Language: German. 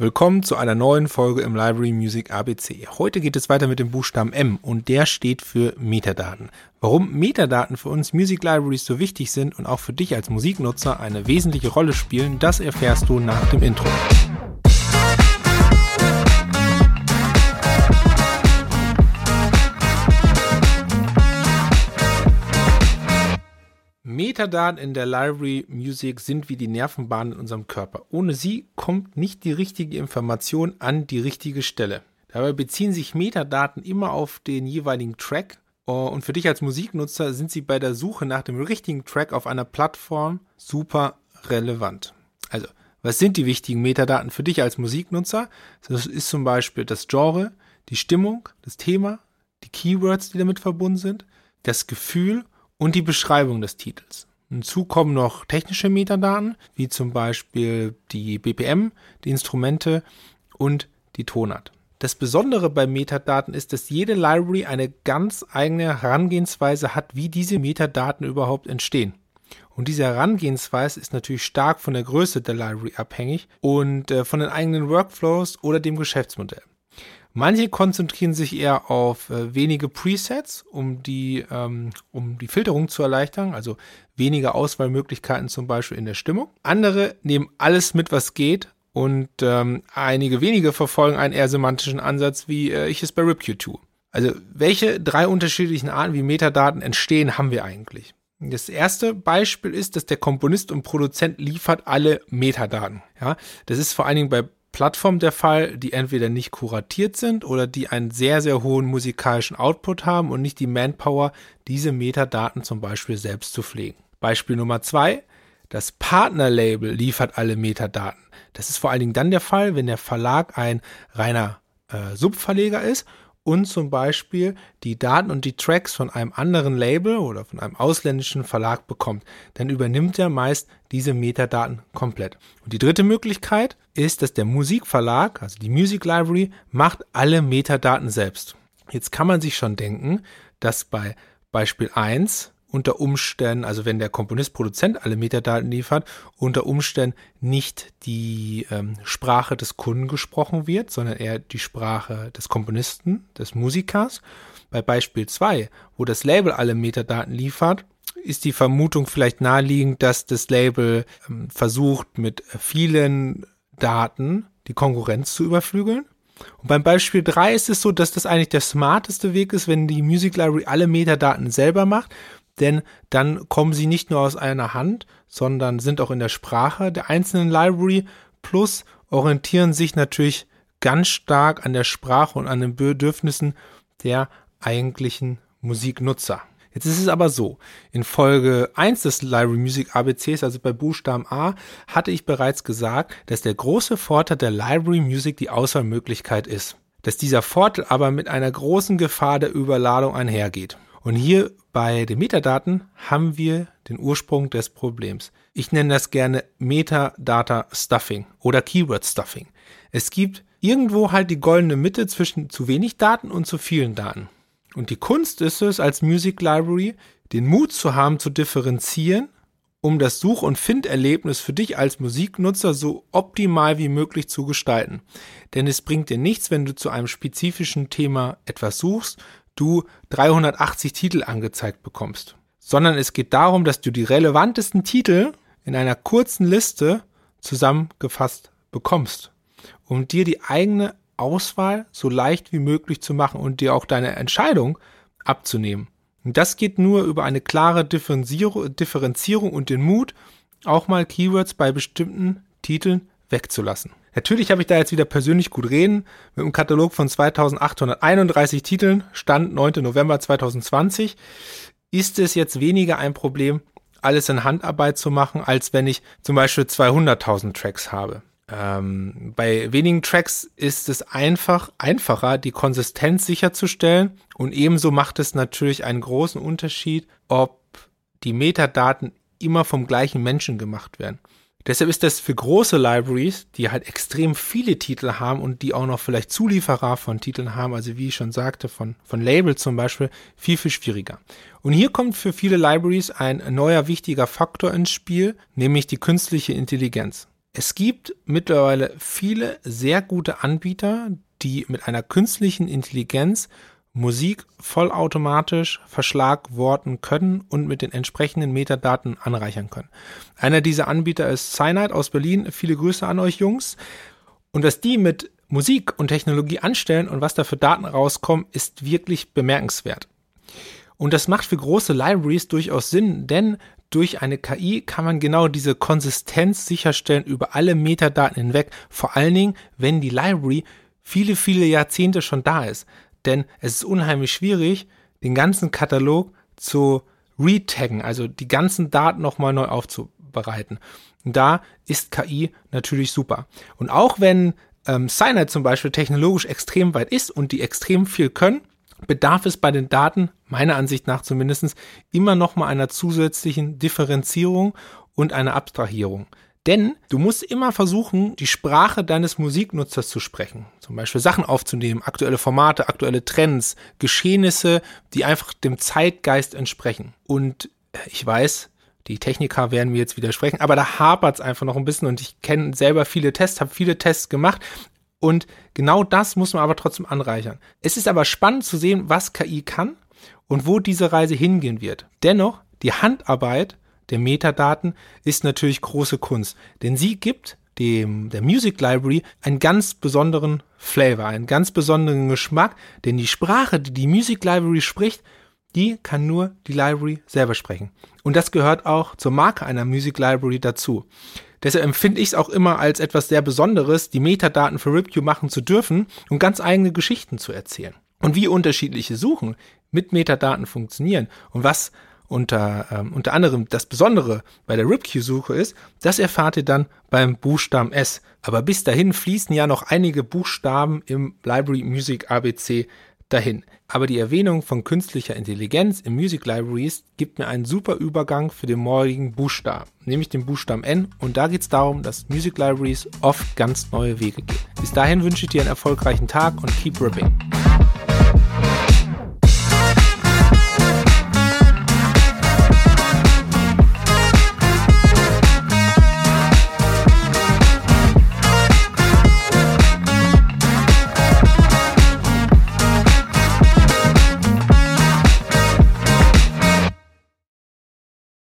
Willkommen zu einer neuen Folge im Library Music ABC. Heute geht es weiter mit dem Buchstaben M und der steht für Metadaten. Warum Metadaten für uns Music Libraries so wichtig sind und auch für dich als Musiknutzer eine wesentliche Rolle spielen, das erfährst du nach dem Intro. Metadaten in der Library Music sind wie die Nervenbahnen in unserem Körper. Ohne sie kommt nicht die richtige Information an die richtige Stelle. Dabei beziehen sich Metadaten immer auf den jeweiligen Track oh, und für dich als Musiknutzer sind sie bei der Suche nach dem richtigen Track auf einer Plattform super relevant. Also, was sind die wichtigen Metadaten für dich als Musiknutzer? Das ist zum Beispiel das Genre, die Stimmung, das Thema, die Keywords, die damit verbunden sind, das Gefühl und die Beschreibung des Titels. Hinzu kommen noch technische Metadaten, wie zum Beispiel die BPM, die Instrumente und die Tonart. Das Besondere bei Metadaten ist, dass jede Library eine ganz eigene Herangehensweise hat, wie diese Metadaten überhaupt entstehen. Und diese Herangehensweise ist natürlich stark von der Größe der Library abhängig und äh, von den eigenen Workflows oder dem Geschäftsmodell. Manche konzentrieren sich eher auf äh, wenige Presets, um die, ähm, um die Filterung zu erleichtern, also weniger Auswahlmöglichkeiten zum Beispiel in der Stimmung. Andere nehmen alles mit, was geht und ähm, einige wenige verfolgen einen eher semantischen Ansatz, wie äh, ich es bei RipQ tue. Also welche drei unterschiedlichen Arten, wie Metadaten entstehen, haben wir eigentlich? Das erste Beispiel ist, dass der Komponist und Produzent liefert alle Metadaten. Ja, das ist vor allen Dingen bei Plattform der Fall, die entweder nicht kuratiert sind oder die einen sehr, sehr hohen musikalischen Output haben und nicht die Manpower, diese Metadaten zum Beispiel selbst zu pflegen. Beispiel Nummer zwei, das Partnerlabel liefert alle Metadaten. Das ist vor allen Dingen dann der Fall, wenn der Verlag ein reiner äh, Subverleger ist und zum Beispiel die Daten und die Tracks von einem anderen Label oder von einem ausländischen Verlag bekommt, dann übernimmt er meist diese Metadaten komplett. Und die dritte Möglichkeit ist, dass der Musikverlag, also die Music Library, macht alle Metadaten selbst. Jetzt kann man sich schon denken, dass bei Beispiel 1 unter Umständen, also wenn der Komponist, Produzent alle Metadaten liefert, unter Umständen nicht die ähm, Sprache des Kunden gesprochen wird, sondern eher die Sprache des Komponisten, des Musikers. Bei Beispiel 2, wo das Label alle Metadaten liefert, ist die Vermutung vielleicht naheliegend, dass das Label ähm, versucht, mit vielen Daten die Konkurrenz zu überflügeln. Und beim Beispiel 3 ist es so, dass das eigentlich der smarteste Weg ist, wenn die Music Library alle Metadaten selber macht, denn dann kommen sie nicht nur aus einer Hand, sondern sind auch in der Sprache der einzelnen Library plus orientieren sich natürlich ganz stark an der Sprache und an den Bedürfnissen der eigentlichen Musiknutzer. Jetzt ist es aber so, in Folge 1 des Library Music ABCs, also bei Buchstaben A, hatte ich bereits gesagt, dass der große Vorteil der Library Music die Auswahlmöglichkeit ist. Dass dieser Vorteil aber mit einer großen Gefahr der Überladung einhergeht. Und hier bei den Metadaten haben wir den Ursprung des Problems. Ich nenne das gerne Metadata Stuffing oder Keyword Stuffing. Es gibt irgendwo halt die goldene Mitte zwischen zu wenig Daten und zu vielen Daten. Und die Kunst ist es, als Music Library den Mut zu haben, zu differenzieren, um das Such- und Finderlebnis für dich als Musiknutzer so optimal wie möglich zu gestalten. Denn es bringt dir nichts, wenn du zu einem spezifischen Thema etwas suchst du 380 Titel angezeigt bekommst, sondern es geht darum, dass du die relevantesten Titel in einer kurzen Liste zusammengefasst bekommst, um dir die eigene Auswahl so leicht wie möglich zu machen und dir auch deine Entscheidung abzunehmen. Und das geht nur über eine klare Differenzierung und den Mut, auch mal Keywords bei bestimmten Titeln wegzulassen. Natürlich habe ich da jetzt wieder persönlich gut reden. Mit einem Katalog von 2831 Titeln, Stand 9. November 2020, ist es jetzt weniger ein Problem, alles in Handarbeit zu machen, als wenn ich zum Beispiel 200.000 Tracks habe. Ähm, bei wenigen Tracks ist es einfach einfacher, die Konsistenz sicherzustellen und ebenso macht es natürlich einen großen Unterschied, ob die Metadaten immer vom gleichen Menschen gemacht werden. Deshalb ist das für große Libraries, die halt extrem viele Titel haben und die auch noch vielleicht Zulieferer von Titeln haben, also wie ich schon sagte, von, von Labels zum Beispiel, viel, viel schwieriger. Und hier kommt für viele Libraries ein neuer wichtiger Faktor ins Spiel, nämlich die künstliche Intelligenz. Es gibt mittlerweile viele sehr gute Anbieter, die mit einer künstlichen Intelligenz Musik vollautomatisch verschlagworten können und mit den entsprechenden Metadaten anreichern können. Einer dieser Anbieter ist Cyanide aus Berlin. Viele Grüße an euch Jungs. Und was die mit Musik und Technologie anstellen und was da für Daten rauskommen, ist wirklich bemerkenswert. Und das macht für große Libraries durchaus Sinn, denn durch eine KI kann man genau diese Konsistenz sicherstellen über alle Metadaten hinweg, vor allen Dingen, wenn die Library viele, viele Jahrzehnte schon da ist. Denn es ist unheimlich schwierig, den ganzen Katalog zu retaggen, also die ganzen Daten nochmal neu aufzubereiten. Und da ist KI natürlich super. Und auch wenn ähm, Cyanide zum Beispiel technologisch extrem weit ist und die extrem viel können, bedarf es bei den Daten, meiner Ansicht nach zumindest, immer noch mal einer zusätzlichen Differenzierung und einer Abstrahierung. Denn du musst immer versuchen, die Sprache deines Musiknutzers zu sprechen. Zum Beispiel Sachen aufzunehmen, aktuelle Formate, aktuelle Trends, Geschehnisse, die einfach dem Zeitgeist entsprechen. Und ich weiß, die Techniker werden mir jetzt widersprechen, aber da hapert es einfach noch ein bisschen und ich kenne selber viele Tests, habe viele Tests gemacht und genau das muss man aber trotzdem anreichern. Es ist aber spannend zu sehen, was KI kann und wo diese Reise hingehen wird. Dennoch, die Handarbeit der Metadaten ist natürlich große Kunst, denn sie gibt dem, der Music Library einen ganz besonderen Flavor, einen ganz besonderen Geschmack, denn die Sprache, die die Music Library spricht, die kann nur die Library selber sprechen. Und das gehört auch zur Marke einer Music Library dazu. Deshalb empfinde ich es auch immer als etwas sehr Besonderes, die Metadaten für RipQ machen zu dürfen und ganz eigene Geschichten zu erzählen. Und wie unterschiedliche Suchen mit Metadaten funktionieren und was unter, ähm, unter anderem das Besondere bei der RipQ-Suche ist, das erfahrt ihr dann beim Buchstaben S. Aber bis dahin fließen ja noch einige Buchstaben im Library Music ABC dahin. Aber die Erwähnung von künstlicher Intelligenz im Music Libraries gibt mir einen super Übergang für den morgigen Buchstaben, nämlich den Buchstaben N. Und da geht es darum, dass Music Libraries oft ganz neue Wege gehen. Bis dahin wünsche ich dir einen erfolgreichen Tag und keep ripping.